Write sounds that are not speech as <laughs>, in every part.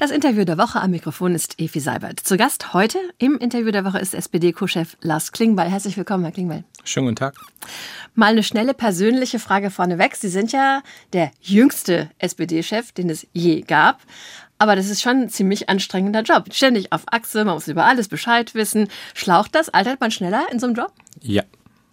Das Interview der Woche am Mikrofon ist Evi Seibert. Zu Gast heute im Interview der Woche ist SPD-Co-Chef Lars Klingbeil. Herzlich willkommen, Herr Klingbeil. Schönen guten Tag. Mal eine schnelle persönliche Frage vorneweg. Sie sind ja der jüngste SPD-Chef, den es je gab. Aber das ist schon ein ziemlich anstrengender Job. Ständig auf Achse, man muss über alles Bescheid wissen. Schlaucht das? Altert man schneller in so einem Job? Ja,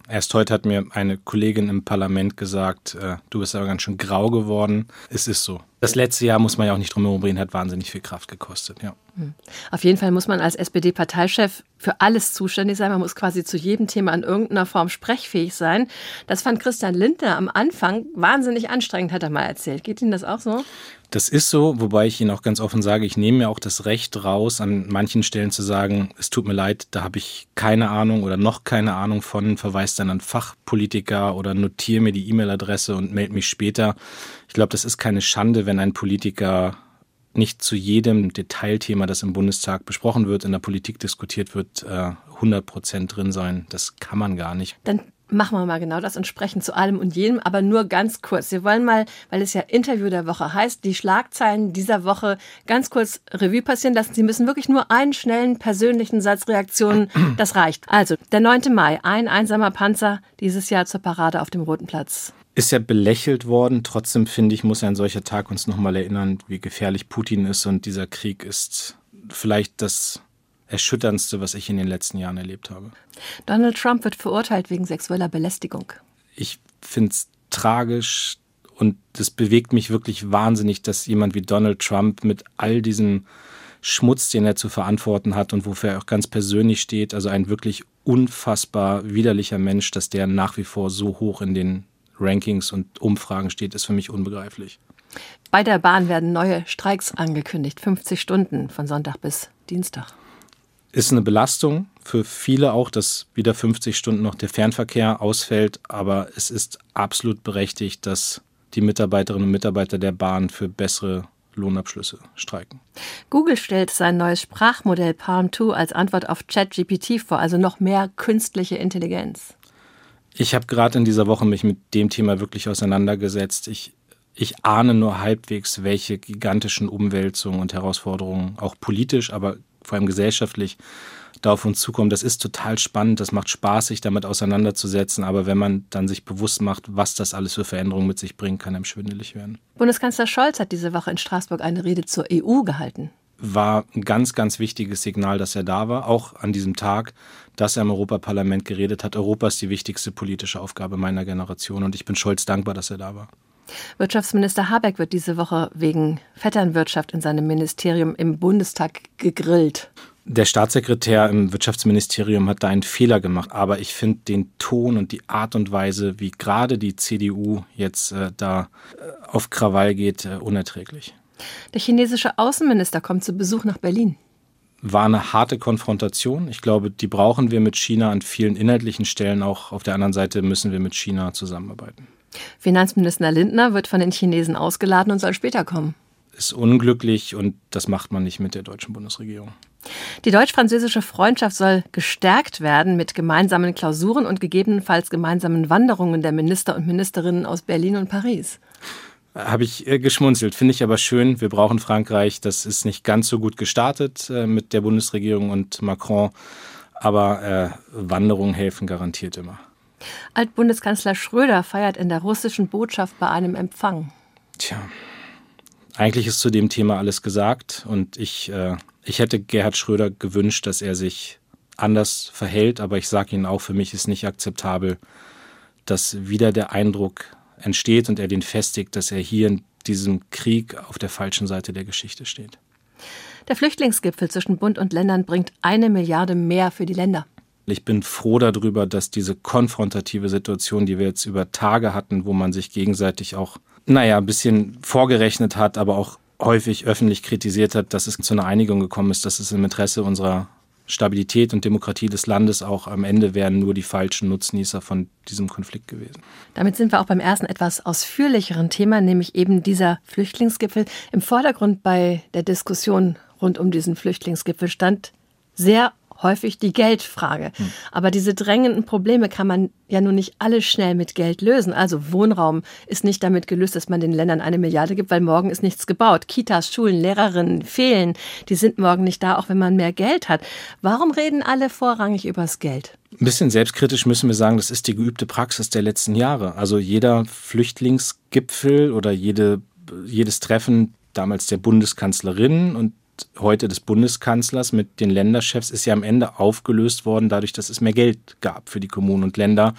Erst heute hat mir eine Kollegin im Parlament gesagt, äh, du bist aber ganz schön grau geworden. Es ist so. Das letzte Jahr, muss man ja auch nicht drum herum reden, hat wahnsinnig viel Kraft gekostet, ja. Hm. Auf jeden Fall muss man als SPD-Parteichef für alles zuständig sein. Man muss quasi zu jedem Thema in irgendeiner Form sprechfähig sein. Das fand Christian Lindner am Anfang wahnsinnig anstrengend, hat er mal erzählt. Geht Ihnen das auch so? Das ist so, wobei ich Ihnen auch ganz offen sage, ich nehme mir auch das Recht raus, an manchen Stellen zu sagen, es tut mir leid, da habe ich keine Ahnung oder noch keine Ahnung von, verweise dann an Fachpolitiker oder notiere mir die E-Mail-Adresse und melde mich später. Ich glaube, das ist keine Schande, wenn ein Politiker nicht zu jedem Detailthema, das im Bundestag besprochen wird, in der Politik diskutiert wird, 100 äh, Prozent drin sein. Das kann man gar nicht. Dann machen wir mal genau das und sprechen zu allem und jedem, aber nur ganz kurz. Wir wollen mal, weil es ja Interview der Woche heißt, die Schlagzeilen dieser Woche ganz kurz Revue passieren lassen. Sie müssen wirklich nur einen schnellen persönlichen Satz Reaktionen, das reicht. Also, der 9. Mai, ein einsamer Panzer dieses Jahr zur Parade auf dem Roten Platz ist ja belächelt worden. Trotzdem finde ich, muss ein solcher Tag uns nochmal erinnern, wie gefährlich Putin ist. Und dieser Krieg ist vielleicht das Erschütterndste, was ich in den letzten Jahren erlebt habe. Donald Trump wird verurteilt wegen sexueller Belästigung. Ich finde es tragisch und es bewegt mich wirklich wahnsinnig, dass jemand wie Donald Trump mit all diesem Schmutz, den er zu verantworten hat und wofür er auch ganz persönlich steht, also ein wirklich unfassbar widerlicher Mensch, dass der nach wie vor so hoch in den Rankings und Umfragen steht, ist für mich unbegreiflich. Bei der Bahn werden neue Streiks angekündigt, 50 Stunden von Sonntag bis Dienstag. Ist eine Belastung für viele auch, dass wieder 50 Stunden noch der Fernverkehr ausfällt, aber es ist absolut berechtigt, dass die Mitarbeiterinnen und Mitarbeiter der Bahn für bessere Lohnabschlüsse streiken. Google stellt sein neues Sprachmodell Palm 2 als Antwort auf ChatGPT vor, also noch mehr künstliche Intelligenz. Ich habe gerade in dieser Woche mich mit dem Thema wirklich auseinandergesetzt. Ich, ich ahne nur halbwegs, welche gigantischen Umwälzungen und Herausforderungen auch politisch, aber vor allem gesellschaftlich da auf uns zukommen. Das ist total spannend, das macht Spaß, sich damit auseinanderzusetzen. Aber wenn man dann sich bewusst macht, was das alles für Veränderungen mit sich bringt, kann einem schwindelig werden. Bundeskanzler Scholz hat diese Woche in Straßburg eine Rede zur EU gehalten war ein ganz, ganz wichtiges Signal, dass er da war, auch an diesem Tag, dass er im Europaparlament geredet hat. Europa ist die wichtigste politische Aufgabe meiner Generation und ich bin Scholz dankbar, dass er da war. Wirtschaftsminister Habeck wird diese Woche wegen Vetternwirtschaft in seinem Ministerium im Bundestag gegrillt. Der Staatssekretär im Wirtschaftsministerium hat da einen Fehler gemacht, aber ich finde den Ton und die Art und Weise, wie gerade die CDU jetzt äh, da äh, auf Krawall geht, äh, unerträglich. Der chinesische Außenminister kommt zu Besuch nach Berlin. War eine harte Konfrontation. Ich glaube, die brauchen wir mit China an vielen inhaltlichen Stellen. Auch auf der anderen Seite müssen wir mit China zusammenarbeiten. Finanzminister Lindner wird von den Chinesen ausgeladen und soll später kommen. Ist unglücklich und das macht man nicht mit der deutschen Bundesregierung. Die deutsch-französische Freundschaft soll gestärkt werden mit gemeinsamen Klausuren und gegebenenfalls gemeinsamen Wanderungen der Minister und Ministerinnen aus Berlin und Paris habe ich äh, geschmunzelt. Finde ich aber schön. Wir brauchen Frankreich. Das ist nicht ganz so gut gestartet äh, mit der Bundesregierung und Macron. Aber äh, Wanderungen helfen garantiert immer. Altbundeskanzler Schröder feiert in der russischen Botschaft bei einem Empfang. Tja, eigentlich ist zu dem Thema alles gesagt. Und ich, äh, ich hätte Gerhard Schröder gewünscht, dass er sich anders verhält. Aber ich sage Ihnen auch, für mich ist nicht akzeptabel, dass wieder der Eindruck entsteht und er den festigt, dass er hier in diesem Krieg auf der falschen Seite der Geschichte steht. Der Flüchtlingsgipfel zwischen Bund und Ländern bringt eine Milliarde mehr für die Länder. Ich bin froh darüber, dass diese konfrontative Situation, die wir jetzt über Tage hatten, wo man sich gegenseitig auch, naja, ein bisschen vorgerechnet hat, aber auch häufig öffentlich kritisiert hat, dass es zu einer Einigung gekommen ist, dass es im Interesse unserer Stabilität und Demokratie des Landes auch am Ende wären nur die falschen Nutznießer von diesem Konflikt gewesen. Damit sind wir auch beim ersten etwas ausführlicheren Thema, nämlich eben dieser Flüchtlingsgipfel. Im Vordergrund bei der Diskussion rund um diesen Flüchtlingsgipfel stand sehr häufig die Geldfrage. Hm. Aber diese drängenden Probleme kann man ja nun nicht alle schnell mit Geld lösen. Also Wohnraum ist nicht damit gelöst, dass man den Ländern eine Milliarde gibt, weil morgen ist nichts gebaut. Kitas, Schulen, Lehrerinnen fehlen. Die sind morgen nicht da, auch wenn man mehr Geld hat. Warum reden alle vorrangig übers Geld? Ein bisschen selbstkritisch müssen wir sagen, das ist die geübte Praxis der letzten Jahre. Also jeder Flüchtlingsgipfel oder jede, jedes Treffen damals der Bundeskanzlerin und heute des Bundeskanzlers mit den Länderchefs ist ja am Ende aufgelöst worden, dadurch, dass es mehr Geld gab für die Kommunen und Länder.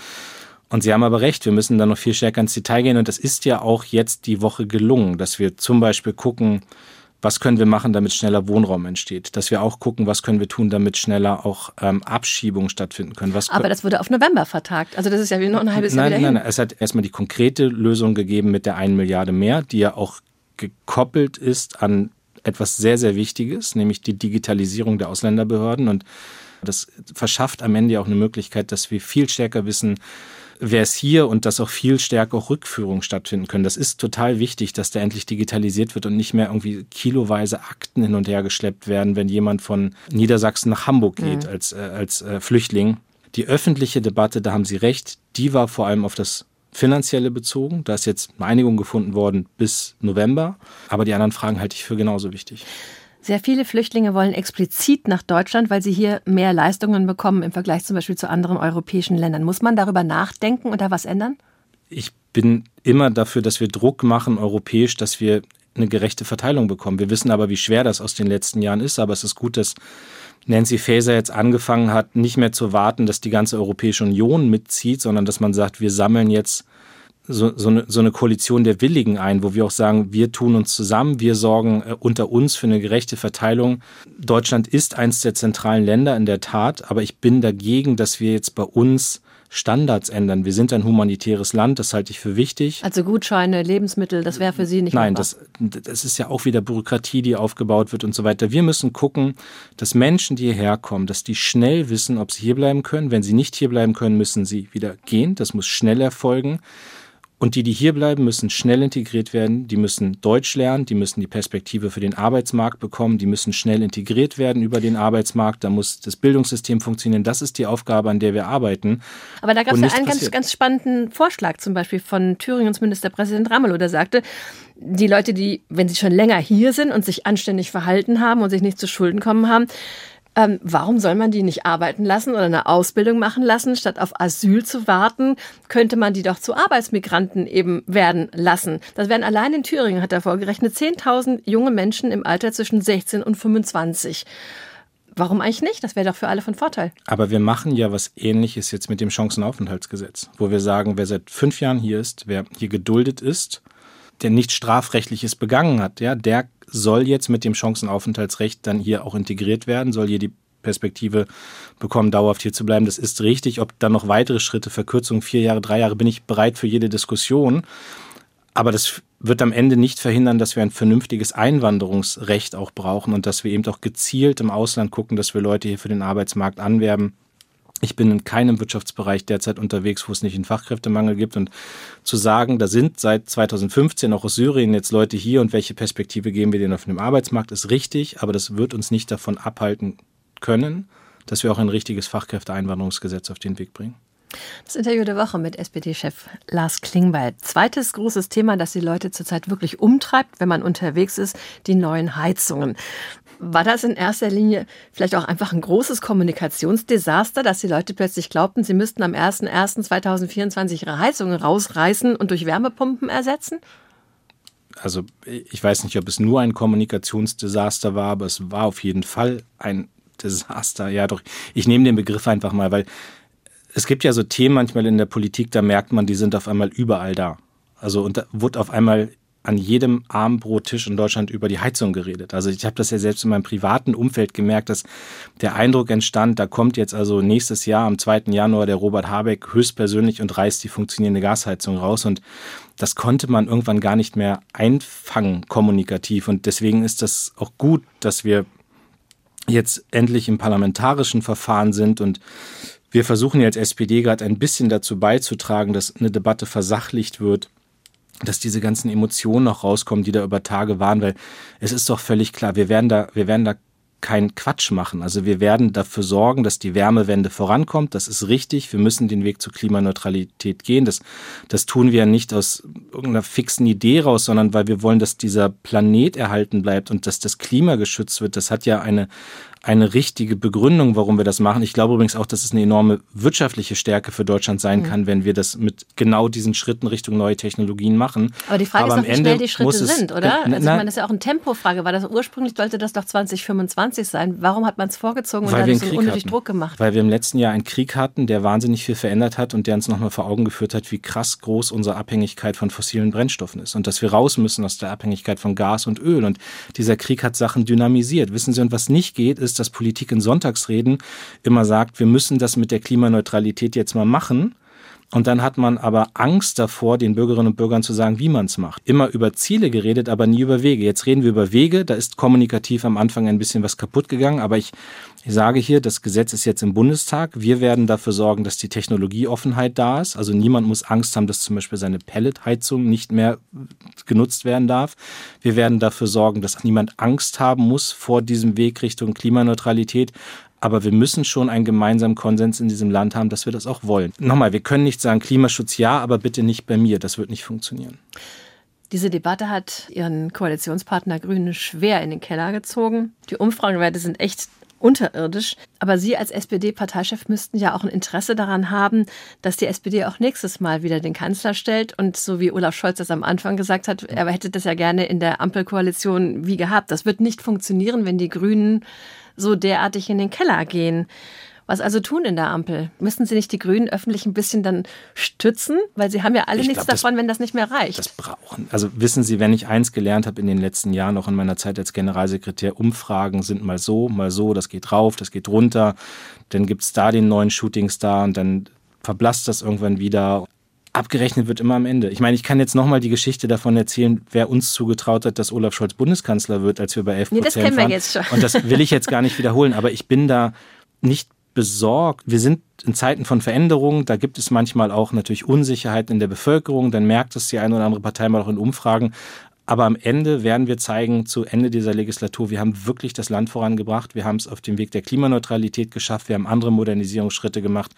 Und Sie haben aber recht, wir müssen da noch viel stärker ins Detail gehen. Und das ist ja auch jetzt die Woche gelungen, dass wir zum Beispiel gucken, was können wir machen, damit schneller Wohnraum entsteht. Dass wir auch gucken, was können wir tun, damit schneller auch ähm, Abschiebungen stattfinden können. Was Aber das wurde auf November vertagt. Also das ist ja noch ein halbes nein, Jahr wieder Nein, nein, es hat erstmal die konkrete Lösung gegeben mit der einen Milliarde mehr, die ja auch gekoppelt ist an etwas sehr, sehr Wichtiges, nämlich die Digitalisierung der Ausländerbehörden. Und das verschafft am Ende auch eine Möglichkeit, dass wir viel stärker wissen, wer ist hier und dass auch viel stärker auch Rückführungen stattfinden können. Das ist total wichtig, dass der endlich digitalisiert wird und nicht mehr irgendwie kiloweise Akten hin und her geschleppt werden, wenn jemand von Niedersachsen nach Hamburg geht mhm. als, äh, als äh, Flüchtling. Die öffentliche Debatte, da haben Sie recht, die war vor allem auf das finanzielle bezogen. Da ist jetzt eine Einigung gefunden worden bis November. Aber die anderen Fragen halte ich für genauso wichtig. Sehr viele Flüchtlinge wollen explizit nach Deutschland, weil sie hier mehr Leistungen bekommen im Vergleich zum Beispiel zu anderen europäischen Ländern. Muss man darüber nachdenken und da was ändern? Ich bin immer dafür, dass wir Druck machen, europäisch, dass wir eine gerechte Verteilung bekommen. Wir wissen aber, wie schwer das aus den letzten Jahren ist. Aber es ist gut, dass Nancy Faeser jetzt angefangen hat, nicht mehr zu warten, dass die ganze Europäische Union mitzieht, sondern dass man sagt, wir sammeln jetzt so, so, eine, so eine Koalition der Willigen ein, wo wir auch sagen, wir tun uns zusammen, wir sorgen äh, unter uns für eine gerechte Verteilung. Deutschland ist eins der zentralen Länder in der Tat, aber ich bin dagegen, dass wir jetzt bei uns Standards ändern. Wir sind ein humanitäres Land, das halte ich für wichtig. Also Gutscheine, Lebensmittel, das wäre für Sie nicht Nein, das, das ist ja auch wieder Bürokratie, die aufgebaut wird und so weiter. Wir müssen gucken, dass Menschen, die hierher kommen, dass die schnell wissen, ob sie hierbleiben können. Wenn sie nicht hierbleiben können, müssen sie wieder gehen. Das muss schnell erfolgen. Und die, die hier bleiben, müssen schnell integriert werden. Die müssen Deutsch lernen. Die müssen die Perspektive für den Arbeitsmarkt bekommen. Die müssen schnell integriert werden über den Arbeitsmarkt. Da muss das Bildungssystem funktionieren. Das ist die Aufgabe, an der wir arbeiten. Aber da gab es ja einen ganz, ganz spannenden Vorschlag, zum Beispiel von Thüringens Ministerpräsident Ramelow, der sagte, die Leute, die, wenn sie schon länger hier sind und sich anständig verhalten haben und sich nicht zu Schulden kommen haben, ähm, warum soll man die nicht arbeiten lassen oder eine Ausbildung machen lassen? Statt auf Asyl zu warten, könnte man die doch zu Arbeitsmigranten eben werden lassen. Das werden allein in Thüringen, hat er vorgerechnet, 10.000 junge Menschen im Alter zwischen 16 und 25. Warum eigentlich nicht? Das wäre doch für alle von Vorteil. Aber wir machen ja was Ähnliches jetzt mit dem Chancenaufenthaltsgesetz, wo wir sagen, wer seit fünf Jahren hier ist, wer hier geduldet ist, der nichts Strafrechtliches begangen hat, ja, der soll jetzt mit dem Chancenaufenthaltsrecht dann hier auch integriert werden, soll hier die Perspektive bekommen, dauerhaft hier zu bleiben. Das ist richtig. Ob dann noch weitere Schritte, Verkürzung, vier Jahre, drei Jahre, bin ich bereit für jede Diskussion. Aber das wird am Ende nicht verhindern, dass wir ein vernünftiges Einwanderungsrecht auch brauchen und dass wir eben auch gezielt im Ausland gucken, dass wir Leute hier für den Arbeitsmarkt anwerben ich bin in keinem Wirtschaftsbereich derzeit unterwegs, wo es nicht einen Fachkräftemangel gibt. Und zu sagen, da sind seit 2015 auch aus Syrien jetzt Leute hier und welche Perspektive geben wir denen auf dem Arbeitsmarkt, ist richtig, aber das wird uns nicht davon abhalten können, dass wir auch ein richtiges Fachkräfteeinwanderungsgesetz auf den Weg bringen. Das Interview der Woche mit SPD-Chef Lars Klingbeil. Zweites großes Thema, das die Leute zurzeit wirklich umtreibt, wenn man unterwegs ist, die neuen Heizungen. War das in erster Linie vielleicht auch einfach ein großes Kommunikationsdesaster, dass die Leute plötzlich glaubten, sie müssten am 01.01.2024 ihre Heizungen rausreißen und durch Wärmepumpen ersetzen? Also ich weiß nicht, ob es nur ein Kommunikationsdesaster war, aber es war auf jeden Fall ein Desaster. Ja, doch, ich nehme den Begriff einfach mal, weil es gibt ja so Themen manchmal in der Politik, da merkt man, die sind auf einmal überall da. Also und da wurde auf einmal an jedem Armbrottisch in Deutschland über die Heizung geredet. Also ich habe das ja selbst in meinem privaten Umfeld gemerkt, dass der Eindruck entstand, da kommt jetzt also nächstes Jahr am 2. Januar der Robert Habeck höchstpersönlich und reißt die funktionierende Gasheizung raus und das konnte man irgendwann gar nicht mehr einfangen kommunikativ und deswegen ist das auch gut, dass wir jetzt endlich im parlamentarischen Verfahren sind und wir versuchen ja als SPD gerade ein bisschen dazu beizutragen, dass eine Debatte versachlicht wird dass diese ganzen Emotionen noch rauskommen, die da über Tage waren, weil es ist doch völlig klar, wir werden da, wir werden da keinen Quatsch machen. Also wir werden dafür sorgen, dass die Wärmewende vorankommt. Das ist richtig. Wir müssen den Weg zur Klimaneutralität gehen. Das, das tun wir ja nicht aus irgendeiner fixen Idee raus, sondern weil wir wollen, dass dieser Planet erhalten bleibt und dass das Klima geschützt wird. Das hat ja eine, eine richtige Begründung, warum wir das machen. Ich glaube übrigens auch, dass es eine enorme wirtschaftliche Stärke für Deutschland sein mhm. kann, wenn wir das mit genau diesen Schritten Richtung neue Technologien machen. Aber die Frage Aber ist doch, wie schnell die Schritte sind, oder? Also ich meine, das ist ja auch eine Tempofrage. War das ursprünglich sollte das doch 2025 sein? Warum hat man es vorgezogen und dadurch so unnötig Druck gemacht? Weil wir im letzten Jahr einen Krieg hatten, der wahnsinnig viel verändert hat und der uns nochmal vor Augen geführt hat, wie krass groß unsere Abhängigkeit von fossilen Brennstoffen ist und dass wir raus müssen aus der Abhängigkeit von Gas und Öl. Und dieser Krieg hat Sachen dynamisiert. Wissen Sie, und was nicht geht, ist, dass Politik in Sonntagsreden immer sagt, wir müssen das mit der Klimaneutralität jetzt mal machen. Und dann hat man aber Angst davor, den Bürgerinnen und Bürgern zu sagen, wie man es macht. Immer über Ziele geredet, aber nie über Wege. Jetzt reden wir über Wege. Da ist kommunikativ am Anfang ein bisschen was kaputt gegangen. Aber ich, ich sage hier, das Gesetz ist jetzt im Bundestag. Wir werden dafür sorgen, dass die Technologieoffenheit da ist. Also niemand muss Angst haben, dass zum Beispiel seine Pelletheizung nicht mehr genutzt werden darf. Wir werden dafür sorgen, dass niemand Angst haben muss vor diesem Weg Richtung Klimaneutralität. Aber wir müssen schon einen gemeinsamen Konsens in diesem Land haben, dass wir das auch wollen. Nochmal, wir können nicht sagen, Klimaschutz ja, aber bitte nicht bei mir. Das wird nicht funktionieren. Diese Debatte hat ihren Koalitionspartner Grüne schwer in den Keller gezogen. Die Umfragewerte sind echt unterirdisch. Aber Sie als SPD-Parteichef müssten ja auch ein Interesse daran haben, dass die SPD auch nächstes Mal wieder den Kanzler stellt. Und so wie Olaf Scholz das am Anfang gesagt hat, er hätte das ja gerne in der Ampelkoalition wie gehabt. Das wird nicht funktionieren, wenn die Grünen so derartig in den Keller gehen. Was also tun in der Ampel? Müssen Sie nicht die Grünen öffentlich ein bisschen dann stützen? Weil sie haben ja alle ich nichts glaub, davon, das, wenn das nicht mehr reicht. Das brauchen. Also wissen Sie, wenn ich eins gelernt habe in den letzten Jahren, auch in meiner Zeit als Generalsekretär, Umfragen sind mal so, mal so, das geht rauf, das geht runter. Dann gibt es da den neuen Shootingstar und dann verblasst das irgendwann wieder abgerechnet wird immer am Ende. Ich meine, ich kann jetzt nochmal die Geschichte davon erzählen, wer uns zugetraut hat, dass Olaf Scholz Bundeskanzler wird, als wir bei 11 Prozent nee, das kennen wir jetzt schon. Und das will ich jetzt gar nicht wiederholen, aber ich bin da nicht besorgt. Wir sind in Zeiten von Veränderungen, da gibt es manchmal auch natürlich Unsicherheiten in der Bevölkerung, dann merkt es die eine oder andere Partei mal auch in Umfragen. Aber am Ende werden wir zeigen, zu Ende dieser Legislatur, wir haben wirklich das Land vorangebracht. Wir haben es auf dem Weg der Klimaneutralität geschafft. Wir haben andere Modernisierungsschritte gemacht.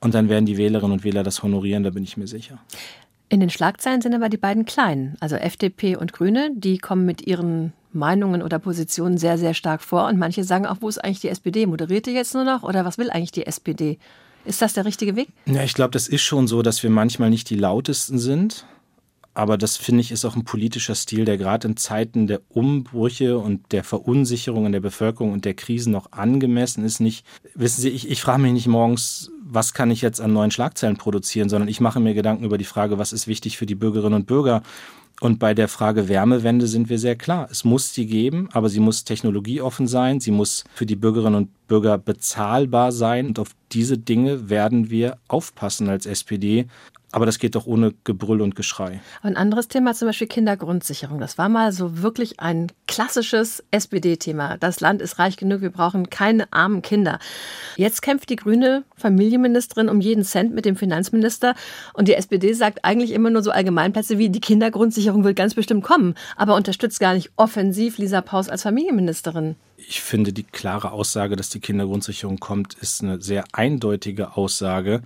Und dann werden die Wählerinnen und Wähler das honorieren, da bin ich mir sicher. In den Schlagzeilen sind aber die beiden Kleinen, also FDP und Grüne, die kommen mit ihren Meinungen oder Positionen sehr, sehr stark vor. Und manche sagen auch, wo ist eigentlich die SPD? Moderiert die jetzt nur noch oder was will eigentlich die SPD? Ist das der richtige Weg? Ja, ich glaube, das ist schon so, dass wir manchmal nicht die lautesten sind. Aber das finde ich ist auch ein politischer Stil, der gerade in Zeiten der Umbrüche und der Verunsicherung in der Bevölkerung und der Krisen noch angemessen ist. Nicht, wissen Sie, ich, ich frage mich nicht morgens, was kann ich jetzt an neuen Schlagzeilen produzieren, sondern ich mache mir Gedanken über die Frage, was ist wichtig für die Bürgerinnen und Bürger. Und bei der Frage Wärmewende sind wir sehr klar. Es muss sie geben, aber sie muss technologieoffen sein. Sie muss für die Bürgerinnen und Bürger bezahlbar sein. Und auf diese Dinge werden wir aufpassen als SPD. Aber das geht doch ohne Gebrüll und Geschrei. Ein anderes Thema, zum Beispiel Kindergrundsicherung. Das war mal so wirklich ein klassisches SPD-Thema. Das Land ist reich genug, wir brauchen keine armen Kinder. Jetzt kämpft die grüne Familienministerin um jeden Cent mit dem Finanzminister. Und die SPD sagt eigentlich immer nur so Allgemeinplätze wie, die Kindergrundsicherung wird ganz bestimmt kommen, aber unterstützt gar nicht offensiv Lisa Paus als Familienministerin. Ich finde, die klare Aussage, dass die Kindergrundsicherung kommt, ist eine sehr eindeutige Aussage.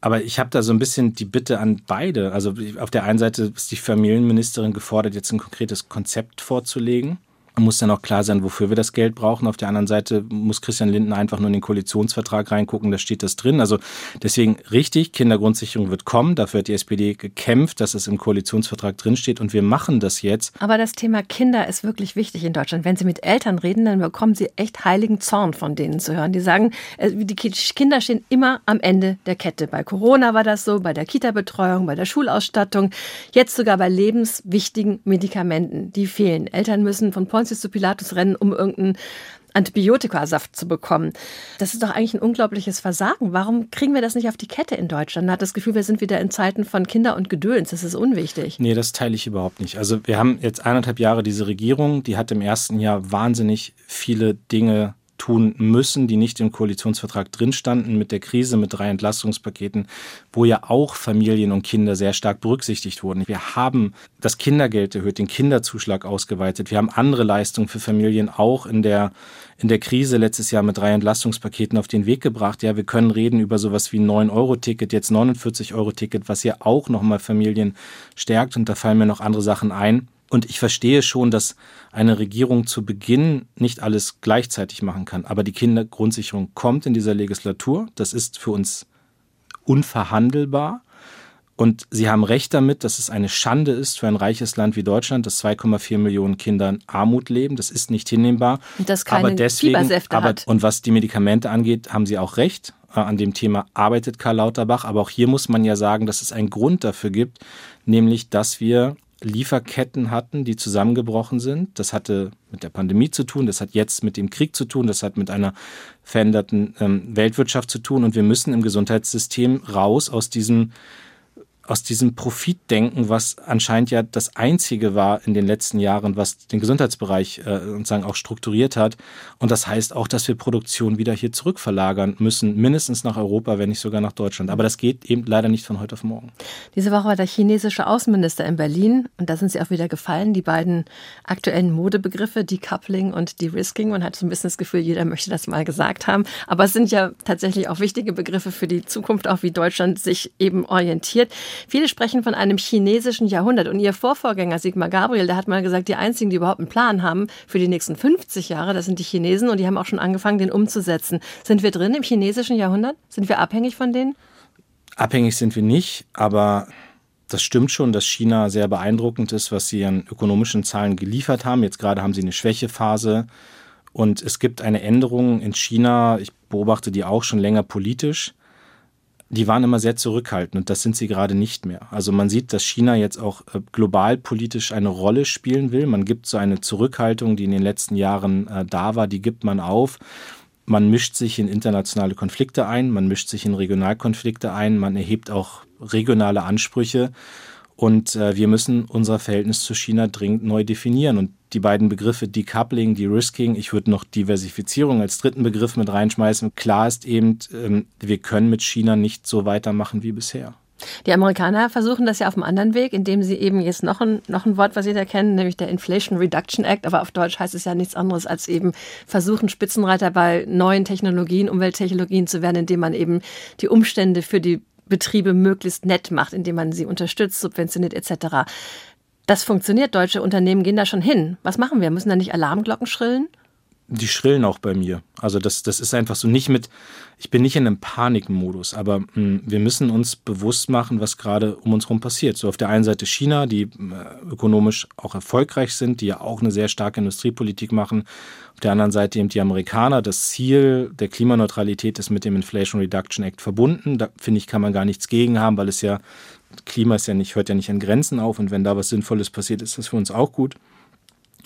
Aber ich habe da so ein bisschen die Bitte an beide. Also auf der einen Seite ist die Familienministerin gefordert, jetzt ein konkretes Konzept vorzulegen muss dann auch klar sein, wofür wir das Geld brauchen. Auf der anderen Seite muss Christian Lindner einfach nur in den Koalitionsvertrag reingucken, da steht das drin. Also deswegen richtig, Kindergrundsicherung wird kommen. Dafür hat die SPD gekämpft, dass es im Koalitionsvertrag drinsteht und wir machen das jetzt. Aber das Thema Kinder ist wirklich wichtig in Deutschland. Wenn Sie mit Eltern reden, dann bekommen Sie echt heiligen Zorn von denen zu hören. Die sagen, äh, die Kinder stehen immer am Ende der Kette. Bei Corona war das so, bei der Kita-Betreuung, bei der Schulausstattung, jetzt sogar bei lebenswichtigen Medikamenten. Die fehlen. Eltern müssen von Pontius zu Pilatus rennen, um irgendeinen Antibiotikasaft zu bekommen. Das ist doch eigentlich ein unglaubliches Versagen. Warum kriegen wir das nicht auf die Kette in Deutschland? Man hat das Gefühl, wir sind wieder in Zeiten von Kinder und Gedöns. Das ist unwichtig. Nee, das teile ich überhaupt nicht. Also wir haben jetzt eineinhalb Jahre diese Regierung, die hat im ersten Jahr wahnsinnig viele Dinge tun müssen, die nicht im Koalitionsvertrag drin standen, mit der Krise, mit drei Entlastungspaketen, wo ja auch Familien und Kinder sehr stark berücksichtigt wurden. Wir haben das Kindergeld erhöht, den Kinderzuschlag ausgeweitet. Wir haben andere Leistungen für Familien auch in der, in der Krise letztes Jahr mit drei Entlastungspaketen auf den Weg gebracht. Ja, wir können reden über sowas wie ein 9-Euro-Ticket, jetzt 49-Euro-Ticket, was ja auch nochmal Familien stärkt. Und da fallen mir noch andere Sachen ein. Und ich verstehe schon, dass eine Regierung zu Beginn nicht alles gleichzeitig machen kann. Aber die Kindergrundsicherung kommt in dieser Legislatur. Das ist für uns unverhandelbar. Und Sie haben recht damit, dass es eine Schande ist für ein reiches Land wie Deutschland, dass 2,4 Millionen Kinder in Armut leben. Das ist nicht hinnehmbar. Und das keine aber deswegen, aber, hat. Und was die Medikamente angeht, haben Sie auch recht. Äh, an dem Thema arbeitet Karl Lauterbach. Aber auch hier muss man ja sagen, dass es einen Grund dafür gibt, nämlich dass wir Lieferketten hatten, die zusammengebrochen sind. Das hatte mit der Pandemie zu tun, das hat jetzt mit dem Krieg zu tun, das hat mit einer veränderten ähm, Weltwirtschaft zu tun und wir müssen im Gesundheitssystem raus aus diesem aus diesem Profitdenken, was anscheinend ja das einzige war in den letzten Jahren, was den Gesundheitsbereich äh, sozusagen auch strukturiert hat. Und das heißt auch, dass wir Produktion wieder hier zurückverlagern müssen, mindestens nach Europa, wenn nicht sogar nach Deutschland. Aber das geht eben leider nicht von heute auf morgen. Diese Woche war der chinesische Außenminister in Berlin und da sind sie auch wieder gefallen, die beiden aktuellen Modebegriffe, Decoupling und De-Risking. Man hat so ein bisschen das Gefühl, jeder möchte das mal gesagt haben. Aber es sind ja tatsächlich auch wichtige Begriffe für die Zukunft, auch wie Deutschland sich eben orientiert. Viele sprechen von einem chinesischen Jahrhundert. Und ihr Vorvorgänger Sigmar Gabriel, der hat mal gesagt, die einzigen, die überhaupt einen Plan haben für die nächsten 50 Jahre, das sind die Chinesen und die haben auch schon angefangen, den umzusetzen. Sind wir drin im chinesischen Jahrhundert? Sind wir abhängig von denen? Abhängig sind wir nicht, aber das stimmt schon, dass China sehr beeindruckend ist, was sie an ökonomischen Zahlen geliefert haben. Jetzt gerade haben sie eine Schwächephase und es gibt eine Änderung in China. Ich beobachte die auch schon länger politisch die waren immer sehr zurückhaltend und das sind sie gerade nicht mehr. Also man sieht, dass China jetzt auch äh, global politisch eine Rolle spielen will. Man gibt so eine Zurückhaltung, die in den letzten Jahren äh, da war, die gibt man auf. Man mischt sich in internationale Konflikte ein, man mischt sich in Regionalkonflikte ein, man erhebt auch regionale Ansprüche. Und äh, wir müssen unser Verhältnis zu China dringend neu definieren. Und die beiden Begriffe Decoupling, De-Risking, ich würde noch Diversifizierung als dritten Begriff mit reinschmeißen. Klar ist eben, ähm, wir können mit China nicht so weitermachen wie bisher. Die Amerikaner versuchen das ja auf einem anderen Weg, indem sie eben jetzt noch ein, noch ein Wort, was Sie da kennen, nämlich der Inflation Reduction Act. Aber auf Deutsch heißt es ja nichts anderes als eben versuchen, Spitzenreiter bei neuen Technologien, Umwelttechnologien zu werden, indem man eben die Umstände für die Betriebe möglichst nett macht, indem man sie unterstützt, subventioniert etc. Das funktioniert. Deutsche Unternehmen gehen da schon hin. Was machen wir? Müssen da nicht Alarmglocken schrillen? Die schrillen auch bei mir. Also das, das ist einfach so nicht mit, ich bin nicht in einem Panikmodus, aber mh, hm, wir müssen uns bewusst machen, was gerade um uns herum passiert. So auf der einen Seite China, die äh, ökonomisch auch erfolgreich sind, die ja auch eine sehr starke Industriepolitik machen. Auf der anderen Seite eben die Amerikaner. Das Ziel der Klimaneutralität ist mit dem Inflation Reduction Act verbunden. Da finde ich, kann man gar nichts gegen haben, weil es ja, Klima ist ja nicht, hört ja nicht an Grenzen auf und wenn da was Sinnvolles passiert, ist das für uns auch gut.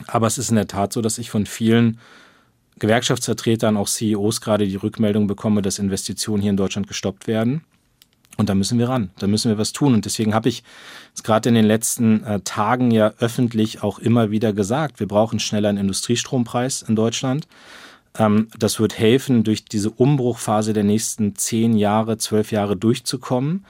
Aber es ist in der Tat so, dass ich von vielen Gewerkschaftsvertretern, auch CEOs gerade die Rückmeldung bekomme, dass Investitionen hier in Deutschland gestoppt werden. Und da müssen wir ran, da müssen wir was tun. Und deswegen habe ich es gerade in den letzten äh, Tagen ja öffentlich auch immer wieder gesagt, wir brauchen schneller einen Industriestrompreis in Deutschland. Ähm, das wird helfen, durch diese Umbruchphase der nächsten zehn Jahre, zwölf Jahre durchzukommen.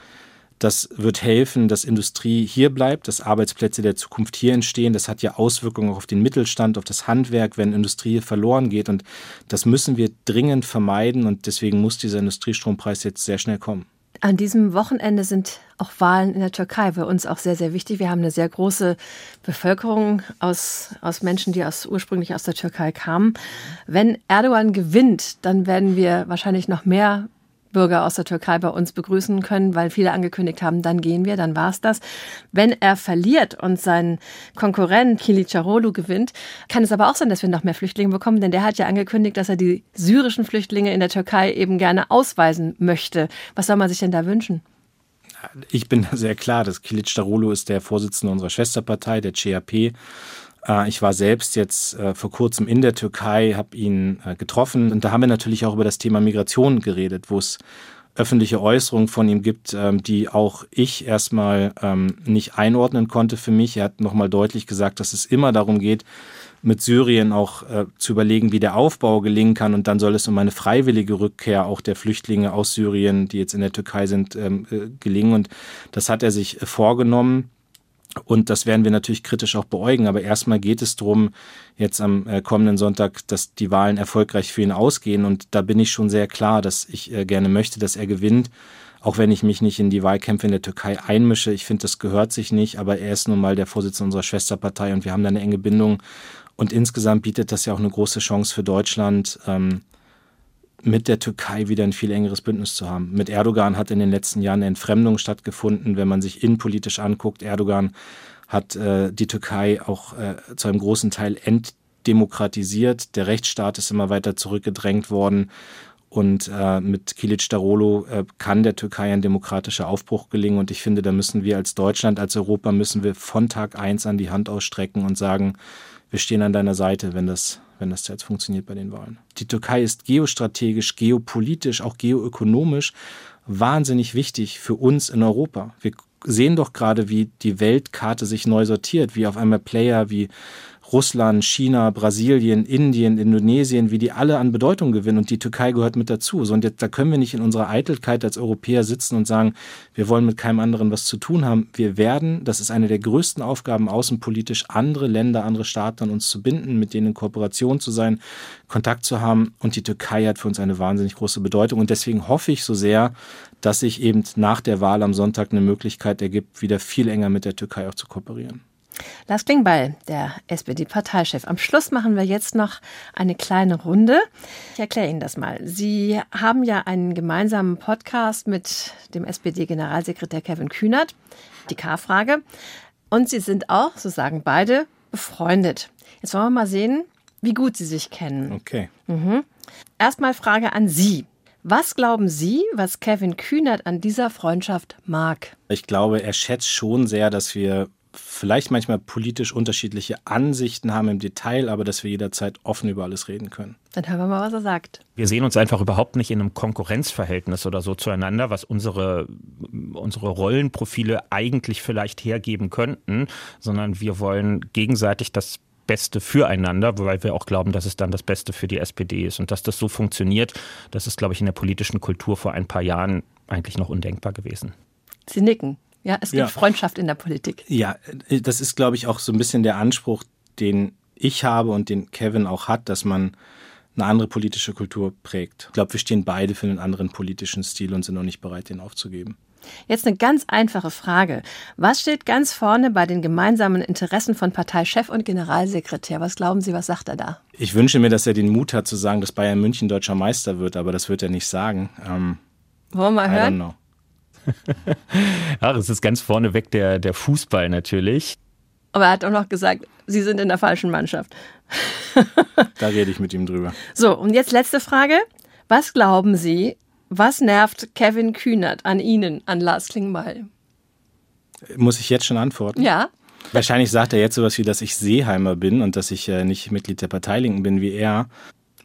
Das wird helfen, dass Industrie hier bleibt, dass Arbeitsplätze der Zukunft hier entstehen. Das hat ja Auswirkungen auch auf den Mittelstand, auf das Handwerk, wenn Industrie verloren geht. Und das müssen wir dringend vermeiden. Und deswegen muss dieser Industriestrompreis jetzt sehr schnell kommen. An diesem Wochenende sind auch Wahlen in der Türkei für uns auch sehr, sehr wichtig. Wir haben eine sehr große Bevölkerung aus, aus Menschen, die aus, ursprünglich aus der Türkei kamen. Wenn Erdogan gewinnt, dann werden wir wahrscheinlich noch mehr Bürger aus der Türkei bei uns begrüßen können, weil viele angekündigt haben, dann gehen wir, dann war es das. Wenn er verliert und sein Konkurrent Kilicdaroglu gewinnt, kann es aber auch sein, dass wir noch mehr Flüchtlinge bekommen, denn der hat ja angekündigt, dass er die syrischen Flüchtlinge in der Türkei eben gerne ausweisen möchte. Was soll man sich denn da wünschen? Ich bin sehr klar, dass Kilicdaroglu ist der Vorsitzende unserer Schwesterpartei, der CHP. Äh, ich war selbst jetzt äh, vor kurzem in der Türkei, habe ihn äh, getroffen und da haben wir natürlich auch über das Thema Migration geredet, wo es öffentliche Äußerungen von ihm gibt, ähm, die auch ich erstmal ähm, nicht einordnen konnte für mich. Er hat nochmal deutlich gesagt, dass es immer darum geht, mit Syrien auch zu überlegen, wie der Aufbau gelingen kann. Und dann soll es um eine freiwillige Rückkehr auch der Flüchtlinge aus Syrien, die jetzt in der Türkei sind, ähm, äh, gelingen. Und das hat er sich vorgenommen. Und das werden wir natürlich kritisch auch beäugen. Aber erstmal geht es darum, jetzt am äh, kommenden Sonntag, dass die Wahlen erfolgreich für ihn ausgehen. Und da bin ich schon sehr klar, dass ich äh, gerne möchte, dass er gewinnt. Auch wenn ich mich nicht in die Wahlkämpfe in der Türkei einmische. Ich finde, das gehört sich nicht. Aber er ist nun mal der Vorsitzende unserer Schwesterpartei und wir haben da eine enge Bindung. Und insgesamt bietet das ja auch eine große Chance für Deutschland. Ähm, mit der Türkei wieder ein viel engeres Bündnis zu haben. Mit Erdogan hat in den letzten Jahren eine Entfremdung stattgefunden, wenn man sich innenpolitisch anguckt. Erdogan hat äh, die Türkei auch äh, zu einem großen Teil entdemokratisiert. Der Rechtsstaat ist immer weiter zurückgedrängt worden. Und äh, mit Kilic Darolo äh, kann der Türkei ein demokratischer Aufbruch gelingen. Und ich finde, da müssen wir als Deutschland, als Europa, müssen wir von Tag eins an die Hand ausstrecken und sagen, wir stehen an deiner Seite, wenn das wenn das jetzt funktioniert bei den Wahlen. Die Türkei ist geostrategisch, geopolitisch, auch geoökonomisch wahnsinnig wichtig für uns in Europa. Wir sehen doch gerade, wie die Weltkarte sich neu sortiert, wie auf einmal Player wie Russland, China, Brasilien, Indien, Indonesien, wie die alle an Bedeutung gewinnen und die Türkei gehört mit dazu. So, und jetzt, da können wir nicht in unserer Eitelkeit als Europäer sitzen und sagen, wir wollen mit keinem anderen was zu tun haben. Wir werden, das ist eine der größten Aufgaben außenpolitisch, andere Länder, andere Staaten an uns zu binden, mit denen in Kooperation zu sein, Kontakt zu haben. Und die Türkei hat für uns eine wahnsinnig große Bedeutung. Und deswegen hoffe ich so sehr, dass sich eben nach der Wahl am Sonntag eine Möglichkeit ergibt, wieder viel enger mit der Türkei auch zu kooperieren. Lars Klingbeil, der SPD-Parteichef. Am Schluss machen wir jetzt noch eine kleine Runde. Ich erkläre Ihnen das mal. Sie haben ja einen gemeinsamen Podcast mit dem SPD-Generalsekretär Kevin Kühnert, die K-Frage. Und Sie sind auch, so sagen beide, befreundet. Jetzt wollen wir mal sehen, wie gut Sie sich kennen. Okay. Mhm. Erstmal Frage an Sie. Was glauben Sie, was Kevin Kühnert an dieser Freundschaft mag? Ich glaube, er schätzt schon sehr, dass wir vielleicht manchmal politisch unterschiedliche Ansichten haben im Detail, aber dass wir jederzeit offen über alles reden können. Dann hören wir mal, was er sagt. Wir sehen uns einfach überhaupt nicht in einem Konkurrenzverhältnis oder so zueinander, was unsere, unsere Rollenprofile eigentlich vielleicht hergeben könnten, sondern wir wollen gegenseitig das Beste füreinander, weil wir auch glauben, dass es dann das Beste für die SPD ist. Und dass das so funktioniert, das ist, glaube ich, in der politischen Kultur vor ein paar Jahren eigentlich noch undenkbar gewesen. Sie nicken. Ja, es gibt ja. Freundschaft in der Politik. Ja, äh, das ist, glaube ich, auch so ein bisschen der Anspruch, den ich habe und den Kevin auch hat, dass man eine andere politische Kultur prägt. Ich glaube, wir stehen beide für einen anderen politischen Stil und sind noch nicht bereit, den aufzugeben. Jetzt eine ganz einfache Frage. Was steht ganz vorne bei den gemeinsamen Interessen von Parteichef und Generalsekretär? Was glauben Sie, was sagt er da? Ich wünsche mir, dass er den Mut hat zu sagen, dass Bayern München deutscher Meister wird, aber das wird er nicht sagen. Ähm, Wollen wir mal hören? <laughs> Ach, es ist ganz vorneweg der, der Fußball natürlich. Aber er hat auch noch gesagt, Sie sind in der falschen Mannschaft. <laughs> da rede ich mit ihm drüber. So, und jetzt letzte Frage. Was glauben Sie, was nervt Kevin Kühnert an Ihnen, an Lars Klingbeil? Muss ich jetzt schon antworten? Ja. Wahrscheinlich sagt er jetzt sowas wie, dass ich Seeheimer bin und dass ich äh, nicht Mitglied der Parteilinken bin wie er.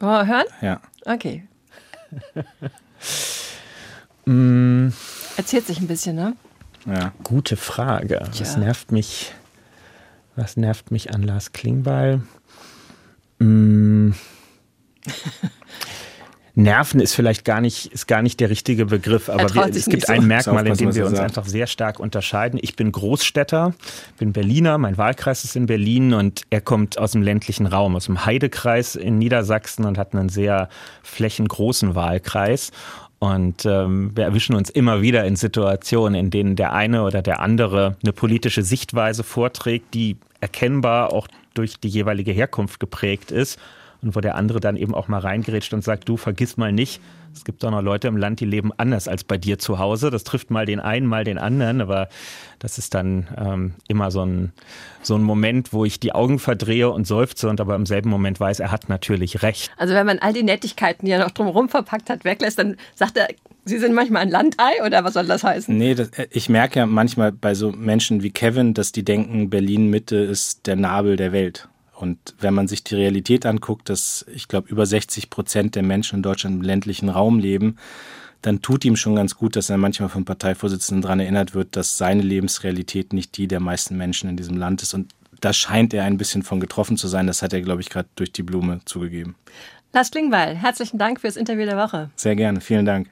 Wollen wir hören? Ja. Okay. <laughs> mm. Erzählt sich ein bisschen, ne? Ja. Gute Frage. Tja. Was nervt mich? Was nervt mich an Lars Klingbeil? Hm. <laughs> Nerven ist vielleicht gar nicht, ist gar nicht der richtige Begriff, aber wir, es gibt so. ein Merkmal, in dem wir uns einfach sehr stark unterscheiden. Ich bin Großstädter, bin Berliner, mein Wahlkreis ist in Berlin und er kommt aus dem ländlichen Raum, aus dem Heidekreis in Niedersachsen und hat einen sehr flächengroßen Wahlkreis. Und ähm, wir erwischen uns immer wieder in Situationen, in denen der eine oder der andere eine politische Sichtweise vorträgt, die erkennbar auch durch die jeweilige Herkunft geprägt ist und wo der andere dann eben auch mal reingerätscht und sagt, du vergiss mal nicht, es gibt auch noch Leute im Land, die leben anders als bei dir zu Hause. Das trifft mal den einen, mal den anderen, aber das ist dann ähm, immer so ein, so ein Moment, wo ich die Augen verdrehe und seufze und aber im selben Moment weiß, er hat natürlich recht. Also wenn man all die Nettigkeiten, die er noch drumherum verpackt hat, weglässt, dann sagt er, Sie sind manchmal ein Landei oder was soll das heißen? Nee, das, ich merke ja manchmal bei so Menschen wie Kevin, dass die denken, Berlin Mitte ist der Nabel der Welt. Und wenn man sich die Realität anguckt, dass ich glaube über 60 Prozent der Menschen in Deutschland im ländlichen Raum leben, dann tut ihm schon ganz gut, dass er manchmal vom Parteivorsitzenden daran erinnert wird, dass seine Lebensrealität nicht die der meisten Menschen in diesem Land ist. Und da scheint er ein bisschen von getroffen zu sein. Das hat er, glaube ich, gerade durch die Blume zugegeben. Lars Klingbeil, herzlichen Dank fürs Interview der Woche. Sehr gerne, vielen Dank.